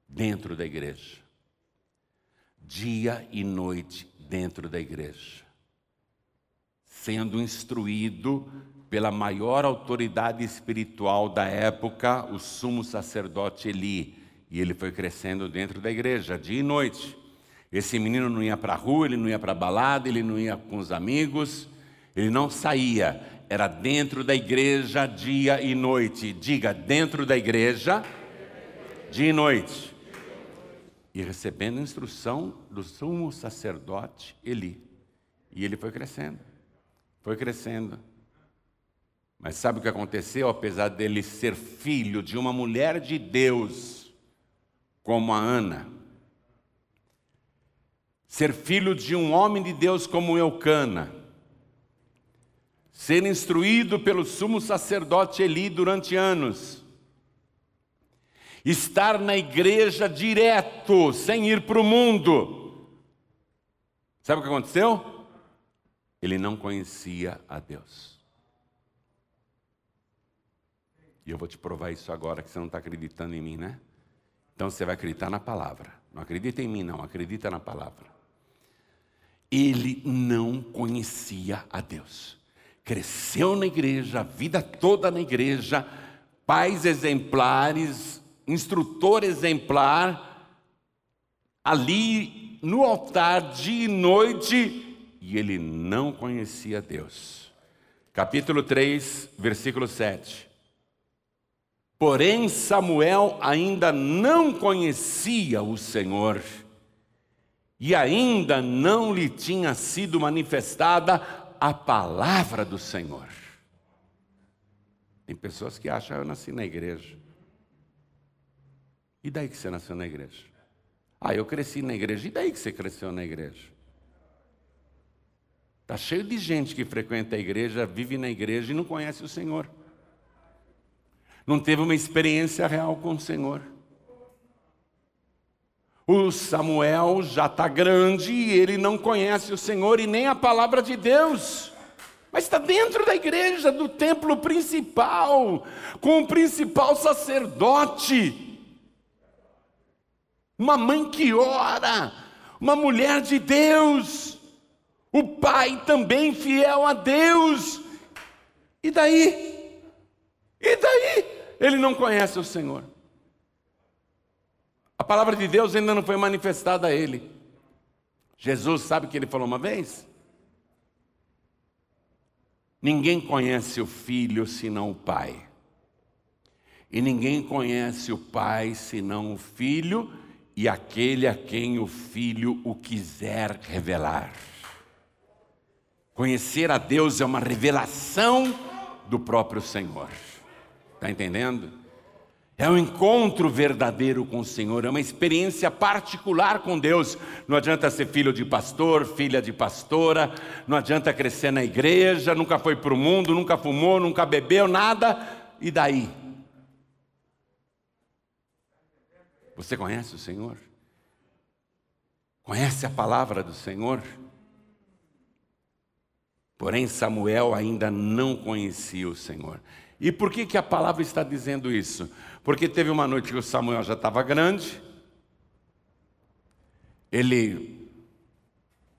dentro da igreja, dia e noite dentro da igreja, sendo instruído pela maior autoridade espiritual da época, o sumo sacerdote Eli. E ele foi crescendo dentro da igreja, dia e noite. Esse menino não ia para a rua, ele não ia para a balada, ele não ia com os amigos, ele não saía, era dentro da igreja dia e noite. Diga, dentro da igreja, dia e noite. E recebendo instrução do sumo sacerdote Eli. E ele foi crescendo, foi crescendo. Mas sabe o que aconteceu? Apesar dele ser filho de uma mulher de Deus, como a Ana, ser filho de um homem de Deus como Eucana, ser instruído pelo sumo sacerdote Eli durante anos, estar na igreja direto, sem ir para o mundo. Sabe o que aconteceu? Ele não conhecia a Deus. E eu vou te provar isso agora, que você não está acreditando em mim, né? Então você vai acreditar na palavra. Não acredita em mim, não, acredita na palavra. Ele não conhecia a Deus. cresceu na igreja, a vida toda na igreja, pais exemplares, instrutor exemplar, ali no altar dia e noite, e ele não conhecia Deus. Capítulo 3, versículo 7. Porém, Samuel ainda não conhecia o Senhor, e ainda não lhe tinha sido manifestada a palavra do Senhor. Tem pessoas que acham, ah, eu nasci na igreja. E daí que você nasceu na igreja? Ah, eu cresci na igreja. E daí que você cresceu na igreja? Está cheio de gente que frequenta a igreja, vive na igreja e não conhece o Senhor. Não teve uma experiência real com o Senhor. O Samuel já está grande e ele não conhece o Senhor e nem a palavra de Deus. Mas está dentro da igreja, do templo principal, com o principal sacerdote. Uma mãe que ora, uma mulher de Deus, o pai também fiel a Deus. E daí? E daí? Ele não conhece o Senhor. A palavra de Deus ainda não foi manifestada a ele. Jesus sabe o que ele falou uma vez? Ninguém conhece o filho senão o pai. E ninguém conhece o pai senão o filho e aquele a quem o filho o quiser revelar. Conhecer a Deus é uma revelação do próprio Senhor. Está entendendo? É um encontro verdadeiro com o Senhor, é uma experiência particular com Deus. Não adianta ser filho de pastor, filha de pastora, não adianta crescer na igreja, nunca foi para o mundo, nunca fumou, nunca bebeu, nada, e daí? Você conhece o Senhor? Conhece a palavra do Senhor? Porém, Samuel ainda não conhecia o Senhor. E por que, que a palavra está dizendo isso? Porque teve uma noite que o Samuel já estava grande, ele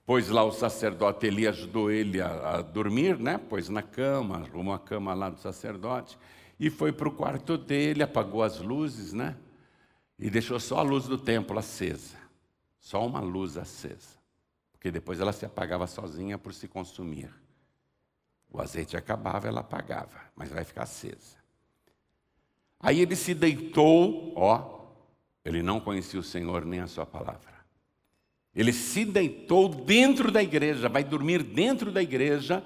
pôs lá o sacerdote, ele ajudou ele a, a dormir, né? Pôs na cama, arrumou a cama lá do sacerdote, e foi para o quarto dele, apagou as luzes, né? E deixou só a luz do templo acesa, só uma luz acesa, porque depois ela se apagava sozinha por se consumir. O azeite acabava, ela apagava, mas vai ficar acesa. Aí ele se deitou, ó, ele não conhecia o Senhor nem a sua palavra. Ele se deitou dentro da igreja, vai dormir dentro da igreja,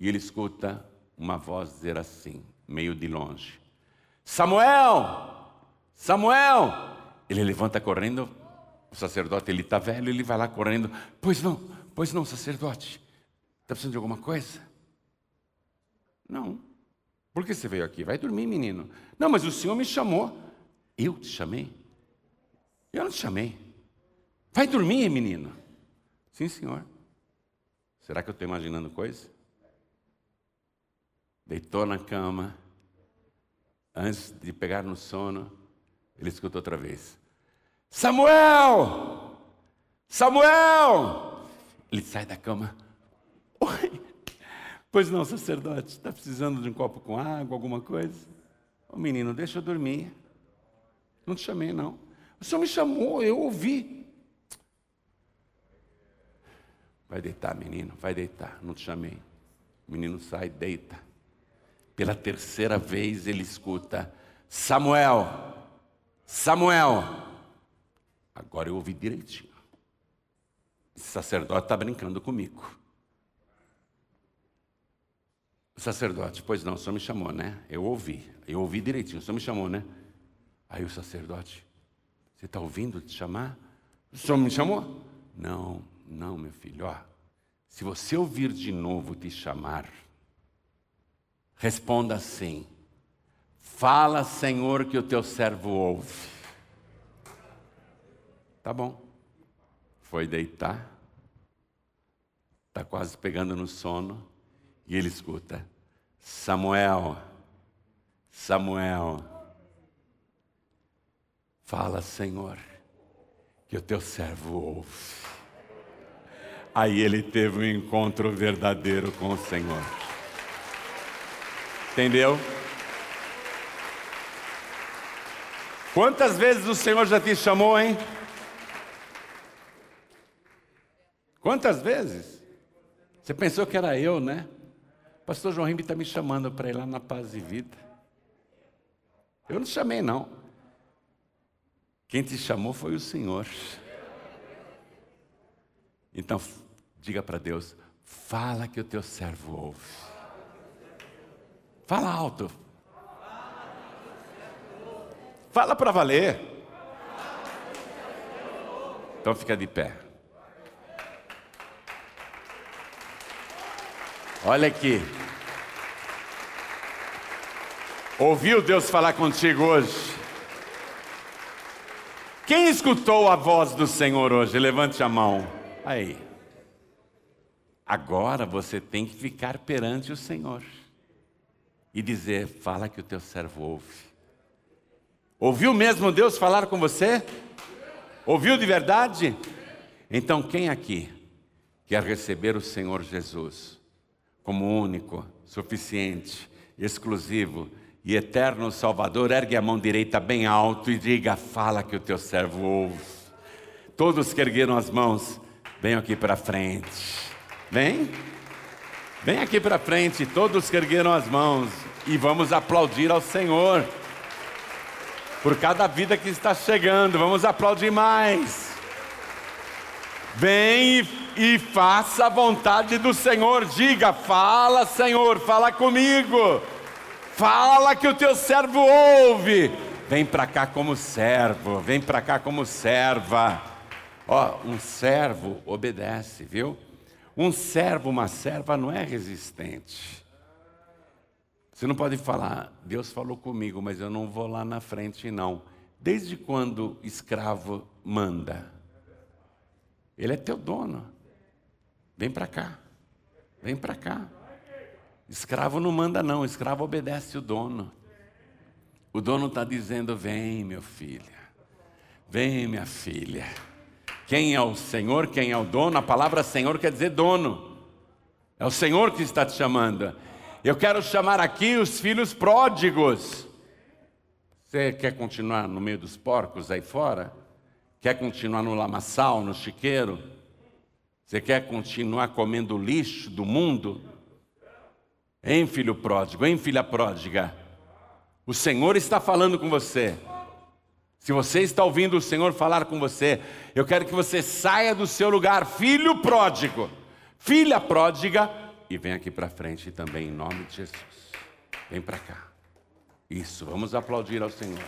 e ele escuta uma voz dizer assim, meio de longe: Samuel! Samuel! Ele levanta correndo, o sacerdote, ele está velho, ele vai lá correndo. Pois não, pois não, sacerdote. Está precisando de alguma coisa? Não. Por que você veio aqui? Vai dormir, menino. Não, mas o Senhor me chamou. Eu te chamei? Eu não te chamei. Vai dormir, menino. Sim, senhor. Será que eu estou imaginando coisa? Deitou na cama. Antes de pegar no sono, ele escutou outra vez: Samuel! Samuel! Ele sai da cama. Oi, Pois não, sacerdote, está precisando de um copo com água, alguma coisa? Ô oh, menino, deixa eu dormir. Não te chamei, não. O senhor me chamou, eu ouvi. Vai deitar, menino, vai deitar. Não te chamei. O menino sai, deita. Pela terceira vez ele escuta: Samuel, Samuel. Agora eu ouvi direitinho. Esse sacerdote está brincando comigo. O sacerdote, pois não, o senhor me chamou, né? Eu ouvi, eu ouvi direitinho, o senhor me chamou, né? Aí o sacerdote, você está ouvindo te chamar? O senhor me chamou? Não, não, meu filho, ó. Se você ouvir de novo te chamar, responda assim: Fala, Senhor, que o teu servo ouve. Tá bom. Foi deitar, está quase pegando no sono. E ele escuta: Samuel, Samuel, fala, Senhor, que o teu servo ouve. Aí ele teve um encontro verdadeiro com o Senhor. Entendeu? Quantas vezes o Senhor já te chamou, hein? Quantas vezes? Você pensou que era eu, né? Pastor João Rimbi está me chamando para ir lá na paz e vida. Eu não chamei, não. Quem te chamou foi o Senhor. Então, diga para Deus: fala que o teu servo ouve. Fala alto. Fala para valer. Então fica de pé. Olha aqui. Ouviu Deus falar contigo hoje? Quem escutou a voz do Senhor hoje? Levante a mão. Aí. Agora você tem que ficar perante o Senhor e dizer: Fala que o teu servo ouve. Ouviu mesmo Deus falar com você? Ouviu de verdade? Então, quem aqui quer receber o Senhor Jesus como único, suficiente, exclusivo e eterno Salvador? Ergue a mão direita bem alto e diga: Fala que o teu servo ouve. Todos que ergueram as mãos, venham aqui para frente. Vem. Vem aqui para frente, todos que ergueram as mãos, e vamos aplaudir ao Senhor por cada vida que está chegando. Vamos aplaudir mais. Vem e, e faça a vontade do Senhor. Diga: Fala, Senhor, fala comigo. Fala que o teu servo ouve. Vem para cá como servo, vem para cá como serva. Ó, um servo obedece, viu? Um servo, uma serva não é resistente. Você não pode falar, Deus falou comigo, mas eu não vou lá na frente, não. Desde quando escravo manda? Ele é teu dono. Vem para cá. Vem para cá. Escravo não manda, não. Escravo obedece o dono. O dono está dizendo: Vem, meu filho. Vem, minha filha. Quem é o Senhor? Quem é o dono? A palavra Senhor quer dizer dono. É o Senhor que está te chamando. Eu quero chamar aqui os filhos pródigos. Você quer continuar no meio dos porcos aí fora? Quer continuar no lamaçal, no chiqueiro? Você quer continuar comendo lixo do mundo? Hein, filho pródigo, hein, filha pródiga? O Senhor está falando com você. Se você está ouvindo o Senhor falar com você, eu quero que você saia do seu lugar, filho pródigo, filha pródiga, e vem aqui para frente também, em nome de Jesus. Vem para cá. Isso, vamos aplaudir ao Senhor.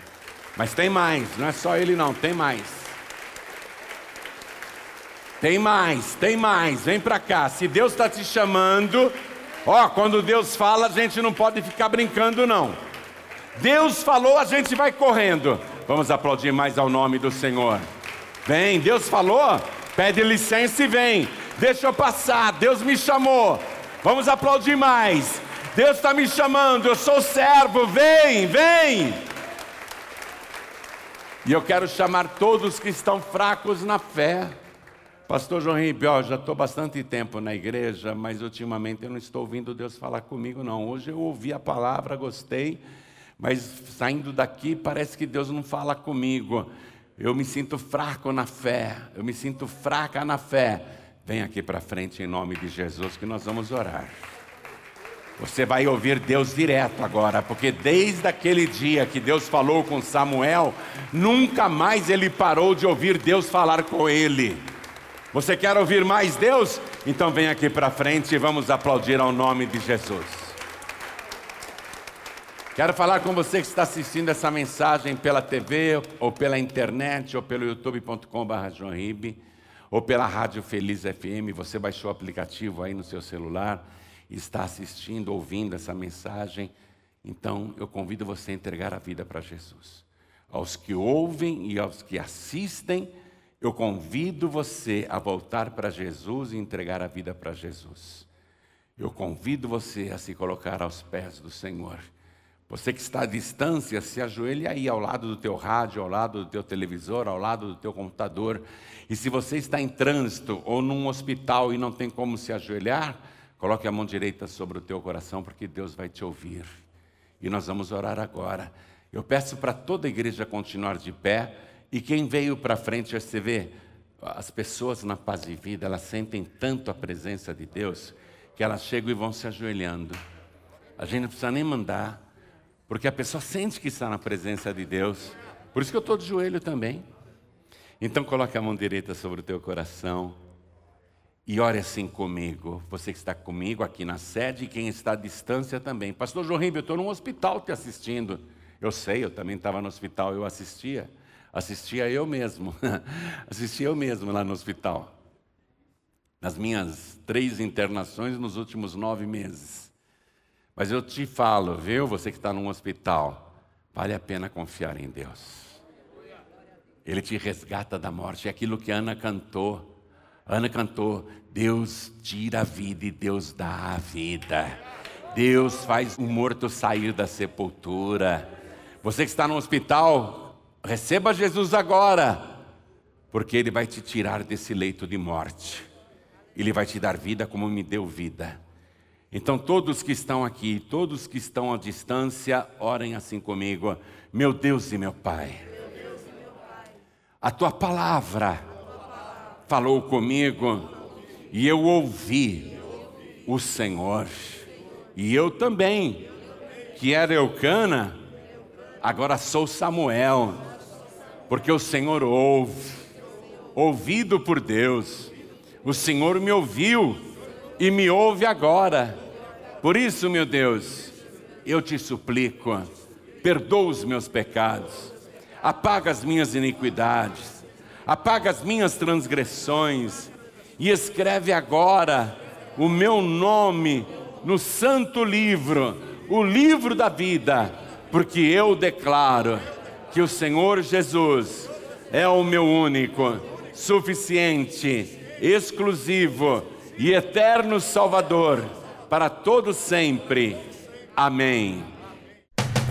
Mas tem mais, não é só Ele, não, tem mais. Tem mais, tem mais, vem para cá. Se Deus está te chamando, ó, quando Deus fala, a gente não pode ficar brincando, não. Deus falou, a gente vai correndo. Vamos aplaudir mais ao nome do Senhor. Vem, Deus falou, pede licença e vem. Deixa eu passar, Deus me chamou. Vamos aplaudir mais. Deus está me chamando, eu sou servo, vem, vem. E eu quero chamar todos que estão fracos na fé. Pastor João Ribeiro, já estou bastante tempo na igreja, mas ultimamente eu não estou ouvindo Deus falar comigo, não. Hoje eu ouvi a palavra, gostei, mas saindo daqui parece que Deus não fala comigo. Eu me sinto fraco na fé, eu me sinto fraca na fé. Vem aqui para frente em nome de Jesus que nós vamos orar. Você vai ouvir Deus direto agora, porque desde aquele dia que Deus falou com Samuel, nunca mais ele parou de ouvir Deus falar com ele. Você quer ouvir mais Deus? Então vem aqui para frente e vamos aplaudir ao nome de Jesus. Quero falar com você que está assistindo essa mensagem pela TV, ou pela internet, ou pelo youtube.com.br ou pela Rádio Feliz FM, você baixou o aplicativo aí no seu celular e está assistindo, ouvindo essa mensagem, então eu convido você a entregar a vida para Jesus. Aos que ouvem e aos que assistem, eu convido você a voltar para Jesus e entregar a vida para Jesus. Eu convido você a se colocar aos pés do Senhor. Você que está à distância, se ajoelhe aí ao lado do teu rádio, ao lado do teu televisor, ao lado do teu computador. E se você está em trânsito ou num hospital e não tem como se ajoelhar, coloque a mão direita sobre o teu coração, porque Deus vai te ouvir. E nós vamos orar agora. Eu peço para toda a igreja continuar de pé. E quem veio para frente, você vê, as pessoas na paz e vida, elas sentem tanto a presença de Deus, que elas chegam e vão se ajoelhando. A gente não precisa nem mandar, porque a pessoa sente que está na presença de Deus. Por isso que eu estou de joelho também. Então coloque a mão direita sobre o teu coração e ore assim comigo. Você que está comigo aqui na sede e quem está à distância também. Pastor Ribeiro, eu estou num hospital te assistindo. Eu sei, eu também estava no hospital, eu assistia. Assistia eu mesmo. assistia eu mesmo lá no hospital. Nas minhas três internações nos últimos nove meses. Mas eu te falo, viu, você que está num hospital, vale a pena confiar em Deus. Ele te resgata da morte. É aquilo que Ana cantou. Ana cantou: Deus tira a vida e Deus dá a vida. Deus faz o morto sair da sepultura. Você que está no hospital, receba Jesus agora, porque Ele vai te tirar desse leito de morte. Ele vai te dar vida como me deu vida. Então, todos que estão aqui, todos que estão à distância, orem assim comigo. Meu Deus e meu Pai, a tua palavra falou comigo e eu ouvi o Senhor. E eu também, que era Eucana, agora sou Samuel, porque o Senhor ouve, ouvido por Deus, o Senhor me ouviu e me ouve agora. Por isso, meu Deus, eu te suplico, perdoa os meus pecados, apaga as minhas iniquidades, apaga as minhas transgressões. E escreve agora o meu nome no santo livro, o livro da vida, porque eu declaro que o Senhor Jesus é o meu único, suficiente, exclusivo e eterno Salvador para todo sempre. Amém.